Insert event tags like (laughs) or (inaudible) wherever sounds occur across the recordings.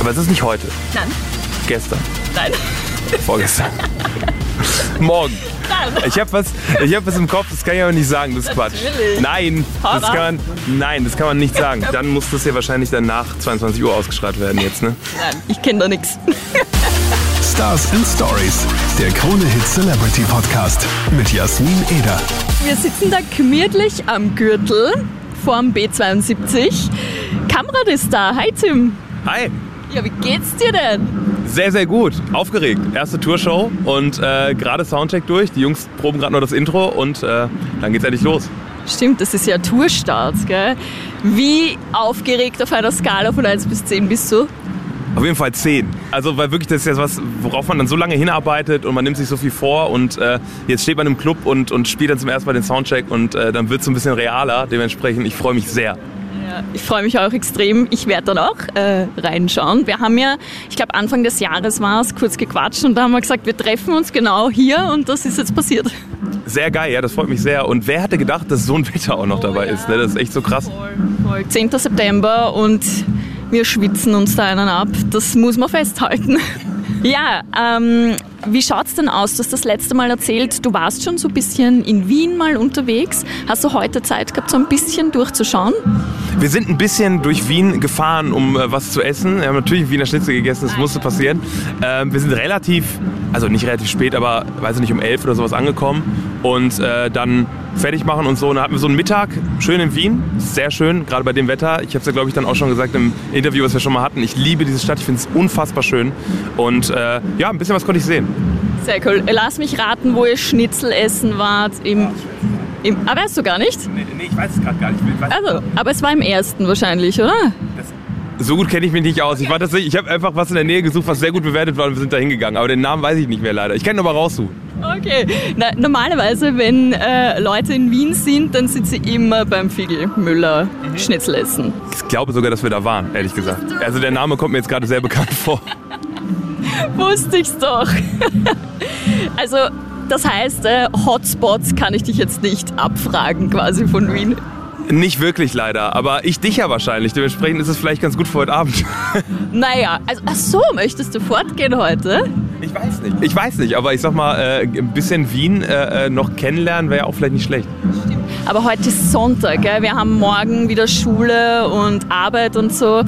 Aber es ist nicht heute. Nein. Gestern. Nein. Vorgestern. (laughs) Morgen. Nein. Ich habe was, ich hab was im Kopf, das kann ich aber nicht sagen, das ist Quatsch. Nein, das kann man, nein, das kann man nicht sagen. (laughs) Dann muss das ja wahrscheinlich dann nach 22 Uhr ausgestrahlt werden jetzt, ne? Nein, ich kenne da nichts. (laughs) Stars and Stories, der Krone Hit Celebrity Podcast mit Jasmin Eder. Wir sitzen da gemütlich am Gürtel vorm B72. Kamerad ist da. Hi Tim. Hi, Ja, wie geht's dir denn? sehr, sehr gut. Aufgeregt. Erste Tourshow und äh, gerade Soundcheck durch. Die Jungs proben gerade noch das Intro und äh, dann geht's endlich los. Stimmt, das ist ja Tourstart, gell? Wie aufgeregt auf einer Skala von 1 bis 10 bist du? Auf jeden Fall 10. Also, weil wirklich das ist ja was, worauf man dann so lange hinarbeitet und man nimmt sich so viel vor und äh, jetzt steht man im Club und, und spielt dann zum ersten Mal den Soundcheck und äh, dann wird es so ein bisschen realer. Dementsprechend, ich freue mich sehr. Ja, ich freue mich auch extrem. Ich werde dann auch äh, reinschauen. Wir haben ja, ich glaube Anfang des Jahres war es, kurz gequatscht und da haben wir gesagt, wir treffen uns genau hier und das ist jetzt passiert. Sehr geil, ja, das freut mich sehr. Und wer hätte gedacht, dass so ein Wetter auch noch dabei ist? Ne? Das ist echt so krass. Voll, voll. 10. September und wir schwitzen uns da einen ab. Das muss man festhalten. (laughs) Ja, ähm, wie schaut's denn aus? Du hast das letzte Mal erzählt, du warst schon so ein bisschen in Wien mal unterwegs. Hast du heute Zeit gehabt, so ein bisschen durchzuschauen? Wir sind ein bisschen durch Wien gefahren, um äh, was zu essen. Wir haben natürlich Wiener Schnitzel gegessen, das musste passieren. Ähm, wir sind relativ, also nicht relativ spät, aber weiß ich nicht, um elf oder sowas angekommen und äh, dann fertig machen und so. Und dann hatten wir so einen Mittag, schön in Wien, sehr schön, gerade bei dem Wetter. Ich habe es ja, glaube ich, dann auch schon gesagt im Interview, was wir schon mal hatten. Ich liebe diese Stadt, ich finde es unfassbar schön. Und äh, ja, ein bisschen was konnte ich sehen. Sehr cool. Lass mich raten, wo ihr Schnitzel essen wart. Im, im, ah, weißt du gar nicht? Nee, nee ich weiß es gerade gar nicht. Ich weiß Also, aber es war im ersten wahrscheinlich, oder? So gut kenne ich mich nicht aus. Ich war tatsächlich, ich habe einfach was in der Nähe gesucht, was sehr gut bewertet war und wir sind da hingegangen. Aber den Namen weiß ich nicht mehr leider. Ich kann ihn aber raussuchen. Okay. Na, normalerweise, wenn äh, Leute in Wien sind, dann sind sie immer beim Figel Müller Schnitzel essen. Ich glaube sogar, dass wir da waren, ehrlich gesagt. Also der Name kommt mir jetzt gerade sehr bekannt vor. (laughs) Wusste ich's doch. (laughs) also, das heißt, äh, Hotspots kann ich dich jetzt nicht abfragen quasi von Wien. Nicht wirklich leider, aber ich dich ja wahrscheinlich. Dementsprechend ist es vielleicht ganz gut für heute Abend. (laughs) Naja, also, ach so, möchtest du fortgehen heute? Ich weiß nicht. Ich weiß nicht, aber ich sag mal, äh, ein bisschen Wien äh, äh, noch kennenlernen wäre ja auch vielleicht nicht schlecht. Aber heute ist Sonntag, gell? wir haben morgen wieder Schule und Arbeit und so.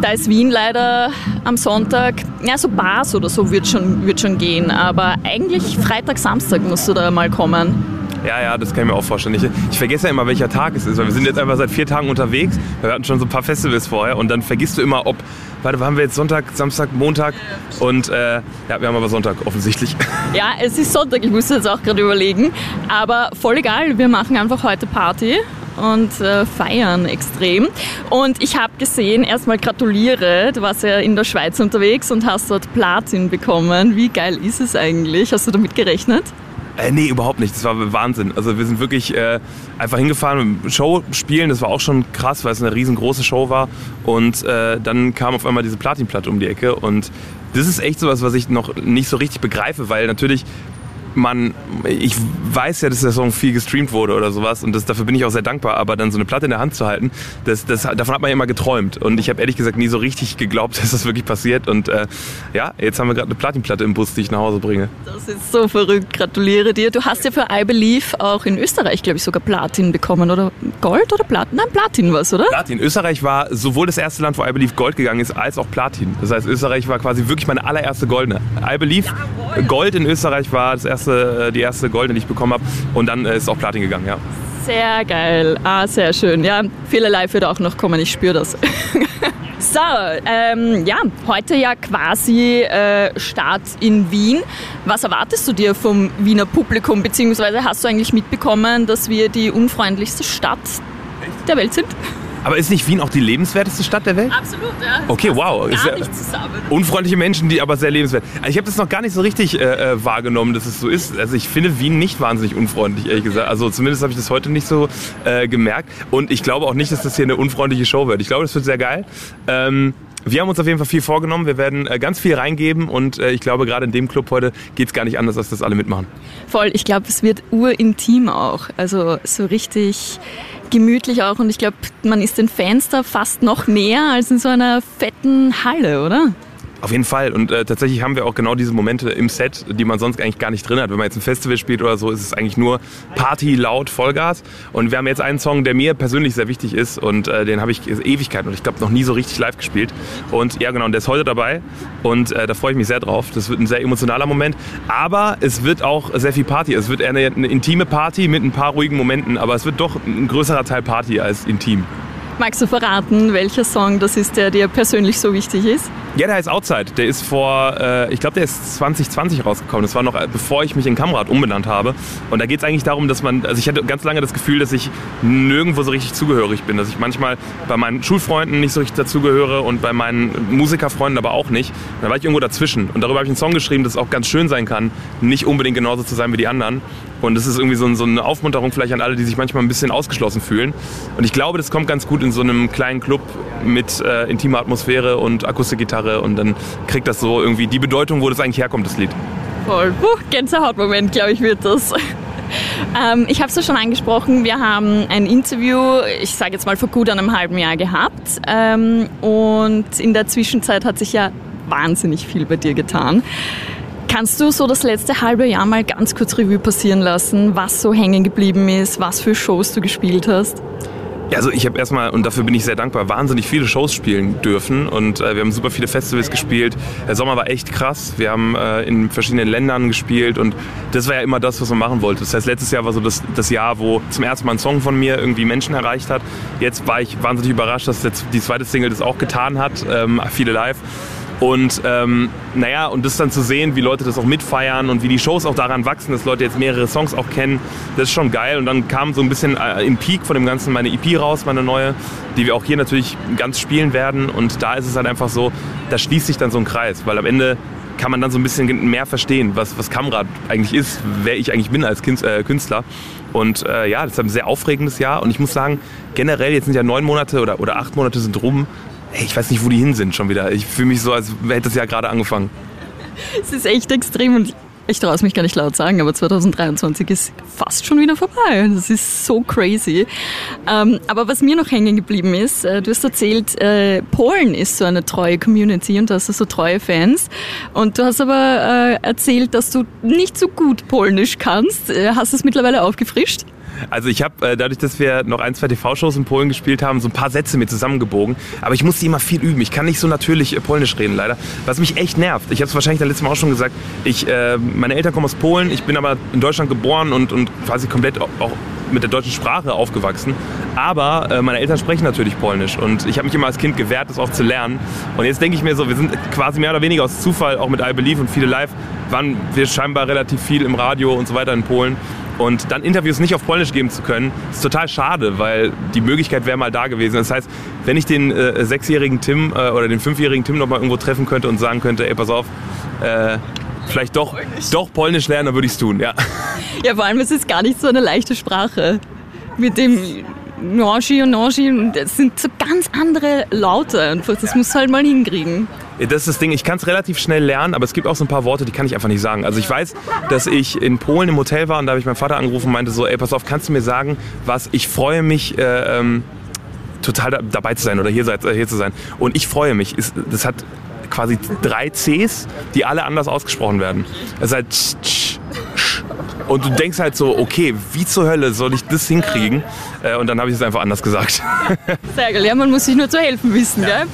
Da ist Wien leider am Sonntag, ja so Bars oder so wird schon, wird schon gehen, aber eigentlich Freitag, Samstag musst du da mal kommen. Ja, ja, das kann ich mir auch vorstellen. Ich, ich vergesse ja immer, welcher Tag es ist, weil wir sind jetzt einfach seit vier Tagen unterwegs. Wir hatten schon so ein paar Festivals vorher und dann vergisst du immer, ob, warte, haben wir jetzt Sonntag, Samstag, Montag und äh, ja, wir haben aber Sonntag offensichtlich. (laughs) Ja, es ist Sonntag, ich muss jetzt auch gerade überlegen, aber voll egal, wir machen einfach heute Party und äh, feiern extrem. Und ich habe gesehen, erstmal gratuliere, du warst ja in der Schweiz unterwegs und hast dort Platin bekommen. Wie geil ist es eigentlich? Hast du damit gerechnet? Äh, nee, überhaupt nicht. Das war Wahnsinn. Also wir sind wirklich äh, einfach hingefahren, Show spielen. Das war auch schon krass, weil es eine riesengroße Show war. Und äh, dann kam auf einmal diese Platinplatte um die Ecke. Und das ist echt sowas, was ich noch nicht so richtig begreife, weil natürlich man, ich weiß ja, dass der Song viel gestreamt wurde oder sowas und das, dafür bin ich auch sehr dankbar, aber dann so eine Platte in der Hand zu halten, das, das, davon hat man ja immer geträumt und ich habe ehrlich gesagt nie so richtig geglaubt, (laughs) dass das wirklich passiert und äh, ja, jetzt haben wir gerade eine Platinplatte im Bus, die ich nach Hause bringe. Das ist so verrückt, gratuliere dir. Du hast ja für I Believe auch in Österreich, glaube ich, sogar Platin bekommen oder Gold oder Platin? Nein, Platin war es, oder? Platin. Österreich war sowohl das erste Land, wo I Believe Gold gegangen ist, als auch Platin. Das heißt, Österreich war quasi wirklich meine allererste Goldene. I Believe Gold in Österreich war das erste, äh, die erste Goldene, die ich bekommen habe und dann äh, ist auch Platin gegangen, ja. Sehr geil. Ah, sehr schön. Ja, viele live wird auch noch kommen, ich spüre das. (laughs) so, ähm, ja, heute ja quasi äh, Start in Wien. Was erwartest du dir vom Wiener Publikum, beziehungsweise hast du eigentlich mitbekommen, dass wir die unfreundlichste Stadt der Welt sind? Aber ist nicht Wien auch die lebenswerteste Stadt der Welt? Absolut, ja. Okay, wow. Ist ja- zusammen. Unfreundliche Menschen, die aber sehr lebenswert. Also ich habe das noch gar nicht so richtig äh, äh, wahrgenommen, dass es so ist. Also ich finde Wien nicht wahnsinnig unfreundlich, ehrlich gesagt. Also zumindest habe ich das heute nicht so äh, gemerkt. Und ich glaube auch nicht, dass das hier eine unfreundliche Show wird. Ich glaube, das wird sehr geil. Ähm, wir haben uns auf jeden Fall viel vorgenommen. Wir werden äh, ganz viel reingeben und äh, ich glaube, gerade in dem Club heute geht es gar nicht anders, als dass alle mitmachen. Voll, ich glaube, es wird urintim auch. Also so richtig gemütlich auch und ich glaube, man ist den Fans da fast noch näher als in so einer fetten Halle, oder? Auf jeden Fall. Und äh, tatsächlich haben wir auch genau diese Momente im Set, die man sonst eigentlich gar nicht drin hat. Wenn man jetzt ein Festival spielt oder so, ist es eigentlich nur Party, laut, Vollgas. Und wir haben jetzt einen Song, der mir persönlich sehr wichtig ist und äh, den habe ich Ewigkeiten und ich glaube noch nie so richtig live gespielt. Und ja, genau, und der ist heute dabei und äh, da freue ich mich sehr drauf. Das wird ein sehr emotionaler Moment. Aber es wird auch sehr viel Party. Es wird eher eine, eine intime Party mit ein paar ruhigen Momenten, aber es wird doch ein größerer Teil Party als intim. Magst du verraten, welcher Song das ist, der dir persönlich so wichtig ist? Ja, der heißt Outside. Der ist vor, äh, ich glaube, der ist 2020 rausgekommen. Das war noch äh, bevor ich mich in Kamrad umbenannt habe. Und da geht es eigentlich darum, dass man, also ich hatte ganz lange das Gefühl, dass ich nirgendwo so richtig zugehörig bin. Dass ich manchmal bei meinen Schulfreunden nicht so richtig dazugehöre und bei meinen Musikerfreunden aber auch nicht. Da war ich irgendwo dazwischen. Und darüber habe ich einen Song geschrieben, dass es auch ganz schön sein kann, nicht unbedingt genauso zu sein wie die anderen. Und das ist irgendwie so, so, eine Aufmunterung vielleicht an alle, die sich manchmal ein bisschen ausgeschlossen fühlen. Und ich glaube, das kommt ganz gut in so einem kleinen Club mit äh, intimer Atmosphäre und Akustikgitarre. Und dann kriegt das so irgendwie die Bedeutung, wo das eigentlich herkommt, das Lied. Voll. Puh, Gänsehautmoment, glaube ich, wird das. (laughs) Ähm, ich habe es ja schon angesprochen, wir haben ein Interview, ich sage jetzt mal vor gut einem halben Jahr gehabt. Ähm, und in der Zwischenzeit hat sich ja wahnsinnig viel bei dir getan. Kannst du so das letzte halbe Jahr mal ganz kurz Revue passieren lassen, was so hängen geblieben ist, was für Shows du gespielt hast? Ja, also ich habe erstmal, und dafür bin ich sehr dankbar, wahnsinnig viele Shows spielen dürfen und äh, wir haben super viele Festivals gespielt. Der Sommer war echt krass. Wir haben äh, in verschiedenen Ländern gespielt und das war ja immer das, was man machen wollte. Das heißt, letztes Jahr war so das, das Jahr, wo zum ersten Mal ein Song von mir irgendwie Menschen erreicht hat. Jetzt war ich wahnsinnig überrascht, dass jetzt die zweite Single das auch getan hat, ähm, viele live. Und ähm, naja, und das dann zu sehen, wie Leute das auch mitfeiern und wie die Shows auch daran wachsen, dass Leute jetzt mehrere Songs auch kennen, das ist schon geil. Und dann kam so ein bisschen äh, im Peak von dem Ganzen meine EP raus, meine neue, die wir auch hier natürlich ganz spielen werden. Und da ist es halt einfach so, da schließt sich dann so ein Kreis, weil am Ende kann man dann so ein bisschen mehr verstehen, was, was Kamrad eigentlich ist, wer ich eigentlich bin als äh, Künstler. Und äh, ja, das ist ein sehr aufregendes Jahr. Und ich muss sagen, generell, jetzt sind ja neun Monate oder, oder acht Monate sind rum hey, ich weiß nicht, wo die hin sind schon wieder. Ich fühle mich so, als hätte das Jahr gerade angefangen. Es ist echt extrem und ich traue es mich gar nicht laut sagen, aber 2023 ist fast schon wieder vorbei. Das ist so crazy. Ähm, aber was mir noch hängen geblieben ist, äh, du hast erzählt, äh, Polen ist so eine treue Community und du hast so treue Fans. Und du hast aber äh, erzählt, dass du nicht so gut Polnisch kannst. Äh, hast du es mittlerweile aufgefrischt? Also ich habe äh, dadurch, dass wir noch ein, zwei TV-Shows in Polen gespielt haben, so ein paar Sätze mir zusammengebogen. Aber ich musste immer viel üben. Ich kann nicht so natürlich äh, Polnisch reden, leider. Was mich echt nervt. Ich habe es wahrscheinlich das letzte Mal auch schon gesagt. Ich, äh, meine Eltern kommen aus Polen. Ich bin aber in Deutschland geboren und, und quasi komplett auch mit der deutschen Sprache aufgewachsen. Aber äh, meine Eltern sprechen natürlich Polnisch und ich habe mich immer als Kind gewehrt, das auch zu lernen. Und jetzt denke ich mir so, wir sind quasi mehr oder weniger aus Zufall, auch mit I Believe und viele live, waren wir scheinbar relativ viel im Radio und so weiter in Polen. Und dann Interviews nicht auf Polnisch geben zu können, ist total schade, weil die Möglichkeit wäre mal da gewesen. Das heißt, wenn ich den äh, sechsjährigen Tim äh, oder den fünfjährigen Tim noch mal irgendwo treffen könnte und sagen könnte, ey, pass auf, äh, vielleicht doch, Polnisch. doch Polnisch lernen, dann würde ich es tun, ja. Ja, vor allem, es ist gar nicht so eine leichte Sprache. Mit dem Norgi und Norgi, das sind so ganz andere Laute einfach. Das ja. musst du halt mal hinkriegen. Das ist das Ding, ich kann es relativ schnell lernen, aber es gibt auch so ein paar Worte, die kann ich einfach nicht sagen. Also ich weiß, dass ich in Polen im Hotel war und da habe ich meinen Vater angerufen und meinte so, ey, pass auf, kannst du mir sagen, was ich freue mich, äh, ähm, total da, dabei zu sein oder hier, äh, hier zu sein. Und ich freue mich. Das hat quasi drei Cs, die alle anders ausgesprochen werden. Es ist halt und du denkst halt so, okay, wie zur Hölle soll ich das hinkriegen? Äh, und dann habe ich es einfach anders gesagt. (laughs) Sehr geil, ja, man muss sich nur zu helfen wissen, ja. gell?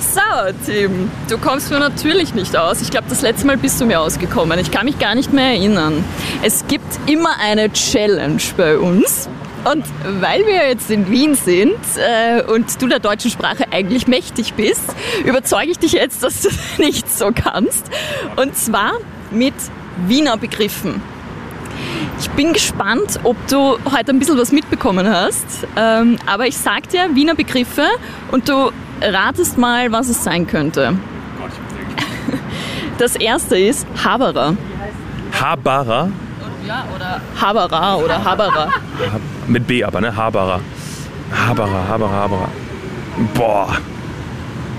So, Tim, du kommst mir natürlich nicht aus. Ich glaube, das letzte Mal bist du mir ausgekommen. Ich kann mich gar nicht mehr erinnern. Es gibt immer eine Challenge bei uns. Und weil wir jetzt in Wien sind äh, und du der deutschen Sprache eigentlich mächtig bist, überzeuge ich dich jetzt, dass du (laughs) nicht so kannst. Und zwar mit Wiener Begriffen. Ich bin gespannt, ob du heute ein bisschen was mitbekommen hast. Ähm, aber ich sag dir Wiener Begriffe und du ratest mal, was es sein könnte. (laughs) Das erste ist Haberer. Haberer? Ja, oder Haberer oder Haberer. (laughs) Mit B aber, ne? Haberer. Haberer, Haberer, Haberer. Boah.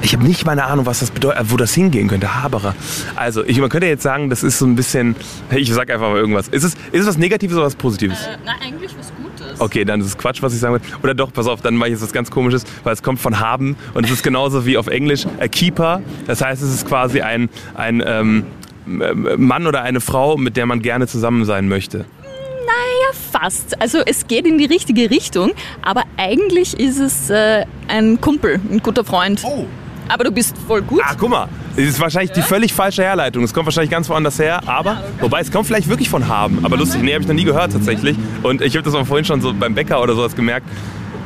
Ich habe nicht mal eine Ahnung, was das bedeutet, wo das hingehen könnte. Haberer. Also, ich, man könnte jetzt sagen, das ist so ein bisschen. Ich sag einfach mal irgendwas. Ist es, ist es was Negatives oder was Positives? Äh, na, eigentlich was Gutes. Okay, dann ist es Quatsch, was ich sagen will. Oder doch, pass auf, dann mache ich jetzt was ganz komisches, weil es kommt von haben und es ist genauso wie auf Englisch a keeper. Das heißt, es ist quasi ein, ein ähm, Mann oder eine Frau, mit der man gerne zusammen sein möchte. Naja, fast. Also es geht in die richtige Richtung, aber eigentlich ist es äh, ein Kumpel, ein guter Freund. Oh. Aber du bist voll gut. Ah, guck mal. Das ist wahrscheinlich die völlig falsche Herleitung. Es kommt wahrscheinlich ganz woanders her, aber wobei es kommt vielleicht wirklich von haben. Aber lustig, nee, habe ich noch nie gehört tatsächlich. Und ich habe das auch vorhin schon so beim Bäcker oder sowas gemerkt.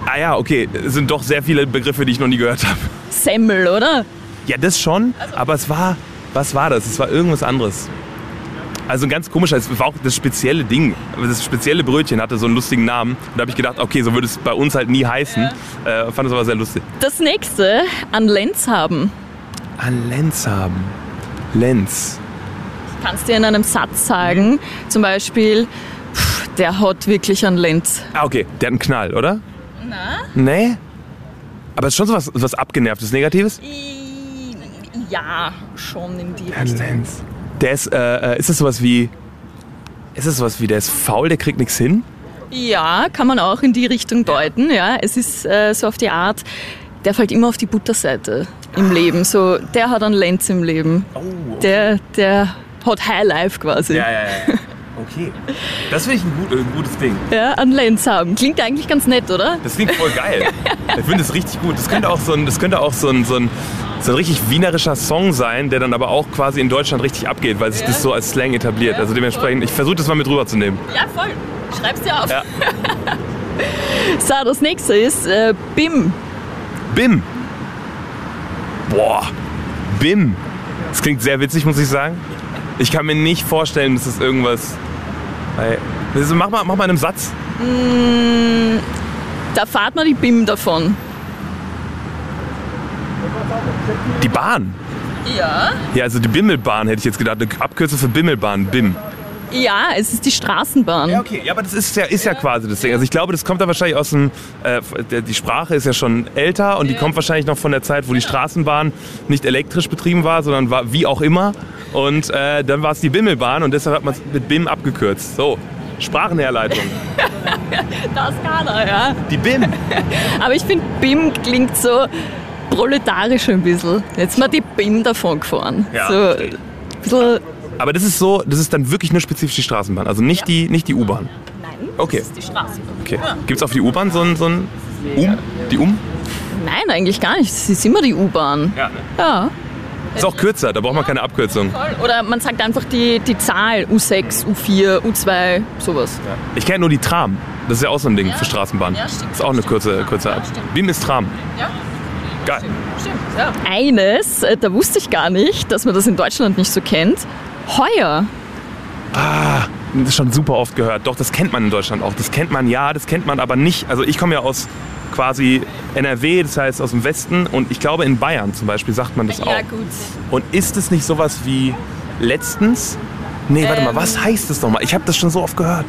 Ah ja, okay, es sind doch sehr viele Begriffe, die ich noch nie gehört habe. Semmel, oder? Ja, das schon, aber es war, was war das? Es war irgendwas anderes. Also ein ganz komischer, es war auch das spezielle Ding. Das spezielle Brötchen hatte so einen lustigen Namen. Und da habe ich gedacht, okay, so würde es bei uns halt nie heißen. Äh, fand es aber sehr lustig. Das nächste, an Lenz haben. An Lenz haben. Lenz. Kannst dir in einem Satz sagen, zum Beispiel, pff, der hat wirklich an Lenz. Ah, okay, der hat einen Knall, oder? Na? Nee? Aber es ist schon so was, was Abgenervtes, Negatives? Ja, schon in die An Richtung. Lenz. Der ist, äh, äh, ist das sowas wie, ist das sowas wie, der ist faul, der kriegt nichts hin? Ja, kann man auch in die Richtung deuten. Ja, es ist äh, so auf die Art, der fällt immer auf die Butterseite im Leben. So, der hat einen Lenz im Leben. Oh, Der, der hat High Life quasi. Ja, ja, ja. Okay. Das finde ich ein, gut, ein gutes Ding. Ja, einen Lenz haben. Klingt eigentlich ganz nett, oder? Das klingt voll geil. (laughs) Ich finde es richtig gut. Das könnte auch so ein, das könnte auch so ein, so ein, so ein richtig wienerischer Song sein, der dann aber auch quasi in Deutschland richtig abgeht, weil sich das so als Slang etabliert. Also dementsprechend, ich versuche das mal mit rüberzunehmen. Ja, voll. Schreib's dir auf. Ja. (laughs) So, das nächste ist äh, BIM. BIM. Boah. BIM. Das klingt sehr witzig, muss ich sagen. Ich kann mir nicht vorstellen, dass das irgendwas. Ey, das ist- Mach mal, mach mal in einem Satz. Da fahrt man die BIM davon. Die Bahn. Ja. Ja, also die Bimmelbahn hätte ich jetzt gedacht. Eine Abkürzung für Bimmelbahn. BIM. Ja, es ist die Straßenbahn. Ja, okay. Ja, aber das ist ja, ist ja quasi das Ding. Also ich glaube, das kommt da wahrscheinlich aus dem, äh, die Sprache ist ja schon älter und die kommt wahrscheinlich noch von der Zeit, wo die Straßenbahn nicht elektrisch betrieben war, sondern war wie auch immer. Und äh, dann war es die Bimmelbahn und deshalb hat man es mit BIM abgekürzt. So, Sprachenherleitung. (laughs) Das kann er, ja. Die BIM. (laughs) Aber ich finde, BIM klingt so proletarisch ein bisschen. Jetzt mal die BIM davon gefahren. Ja, so ein bisschen. Aber das ist so, das ist dann wirklich nur spezifisch die Straßenbahn, also nicht die, nicht die U-Bahn. Nein, Okay. das ist die Straßenbahn. Okay. Gibt es auf die U-Bahn so ein, so ein Um? Die Um? Nein, eigentlich gar nicht. Es ist immer die U-Bahn. Ja. Ne? Ja. Ist auch kürzer, da braucht man keine Abkürzung. Oder man sagt einfach die, die Zahl U6, U4, U2, sowas. Ich kenne nur die Tram. Das ist ja auch so ein Ding für Straßenbahn. Ja, stimmt. Das ist auch eine kurze, kurze Ab. stimmt. BIM ist Tram. Ja, Geil. stimmt. Ja. Eines, äh, da wusste ich gar nicht, dass man das in Deutschland nicht so kennt. Heuer. Das ist schon super oft gehört. Doch, das kennt man in Deutschland auch. Das kennt man ja, das kennt man aber nicht. Also ich komme ja aus quasi NRW, das heißt aus dem Westen. Und ich glaube in Bayern zum Beispiel sagt man das auch. Ja, gut. Und ist es nicht sowas wie letztens? Nee, warte mal, Ähm. was heißt das nochmal? Ich habe das schon so oft gehört.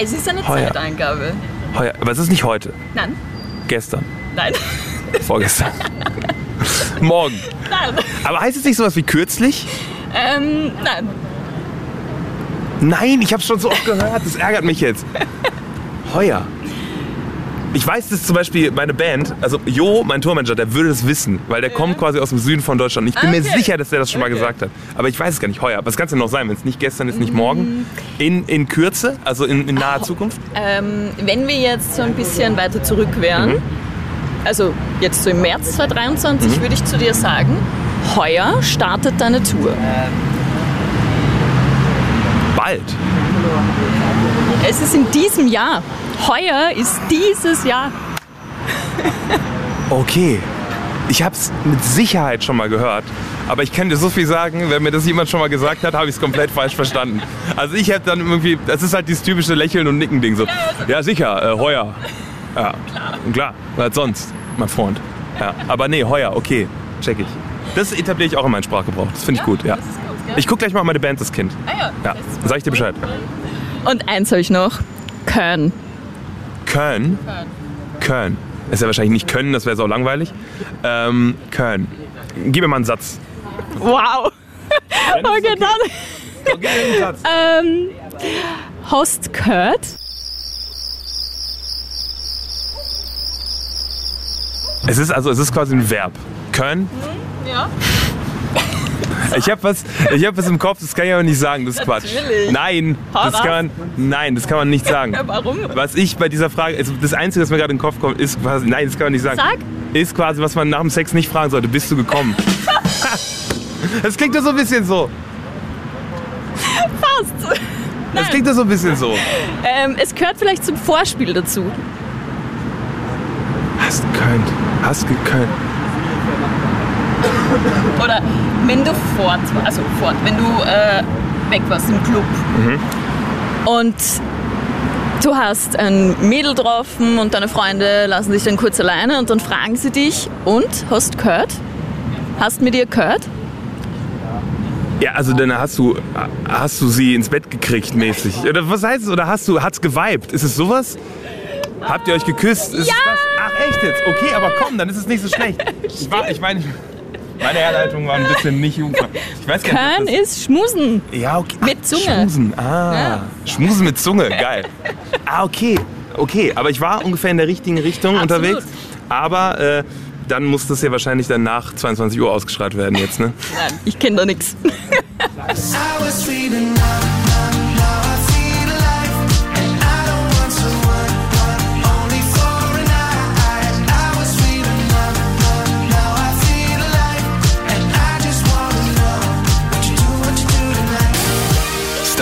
Es ist eine Heuer. Zeiteingabe. Heuer. Aber es ist nicht heute. Nein, Gestern. nein, Vorgestern. Morgen. nein. Aber heißt es nicht sowas wie kürzlich? Ähm, nein. Nein, ich habe schon so oft gehört. Das ärgert mich jetzt. Heuer. Ich weiß, dass zum Beispiel meine Band, also Jo, mein Tourmanager, der würde das wissen, weil der kommt quasi aus dem Süden von Deutschland. Ich bin mir Okay. sicher, dass der das schon mal Okay. gesagt hat. Aber ich weiß es gar nicht. Heuer. Was kann es denn noch sein, wenn es nicht gestern ist, nicht morgen? In, in Kürze, also in, in naher Zukunft? Ähm, wenn wir jetzt so ein bisschen weiter zurück wären, Mhm. Also jetzt so im März 2023, würde ich zu dir sagen, heuer startet deine Tour. Bald. Es ist in diesem Jahr. Heuer ist dieses Jahr. Okay. Ich habe es mit Sicherheit schon mal gehört. Aber ich kann dir so viel sagen, wenn mir das jemand schon mal gesagt hat, habe ich es komplett falsch verstanden. Also ich hätte dann irgendwie, das ist halt dieses typische Lächeln und Nicken Ding so. Ja sicher, äh, heuer. Ja, klar. klar, was sonst, mein Freund. Ja, aber nee, heuer, okay, check ich. Das etabliere ich auch in meinen Sprachgebrauch. Das finde ich gut, ja. Ich gucke gleich mal meine Band, das Kind. Ah ja. Ja, sag ich dir Bescheid. Und eins habe ich noch. Köln. Köln. Köln. Ist ja wahrscheinlich nicht können, das wäre so langweilig. Ähm, Köln. Gib mir mal einen Satz. Wow. Okay, dann. Ähm, hast gehört? Es ist also, es ist quasi ein Verb. Können. Ja. (laughs) Ich habe was, ich hab was im Kopf, das kann ich aber nicht sagen, das ist Quatsch. Natürlich. Nein, das kann man, nein, das kann man nicht sagen. (laughs) Warum? Was ich bei dieser Frage, also das Einzige, was mir gerade in den Kopf kommt, ist quasi, nein, das kann man nicht sagen. Sag. Ist quasi, was man nach dem Sex nicht fragen sollte, bist du gekommen? (laughs) Das klingt doch so ein bisschen so. Passt. Das klingt doch so ein bisschen so. Ähm, es gehört vielleicht zum Vorspiel dazu. Hast gekönnt. Hast gekönnt. Oder wenn du fort, also fort, wenn du äh, weg warst im Club und du hast ein Mädel getroffen und deine Freunde lassen dich dann kurz alleine und dann fragen sie dich und hast gehört? Hast mit ihr gehört? Ja, also dann hast du, hast du sie ins Bett gekriegt mäßig. Oder was heißt es? Oder hast du, hat's geweibt? Ist es sowas? Habt ihr euch geküsst? Ist Ja! Echt jetzt? Okay, aber komm, dann ist es nicht so schlecht. (laughs) Ich, war, ich meine, meine Herleitung war ein bisschen nicht jungfrau. Ich weiß gar nicht. ob ist Schmusen. Ja, okay. Mit Ach, Zunge. Schmusen. Ah. Ja. Schmusen mit Zunge, geil. Ah, okay. Okay, aber ich war ungefähr in der richtigen Richtung Absolut. unterwegs. Aber äh, dann muss das ja wahrscheinlich dann nach 22 Uhr ausgestrahlt werden jetzt, ne? Nein, ich kenne da nichts.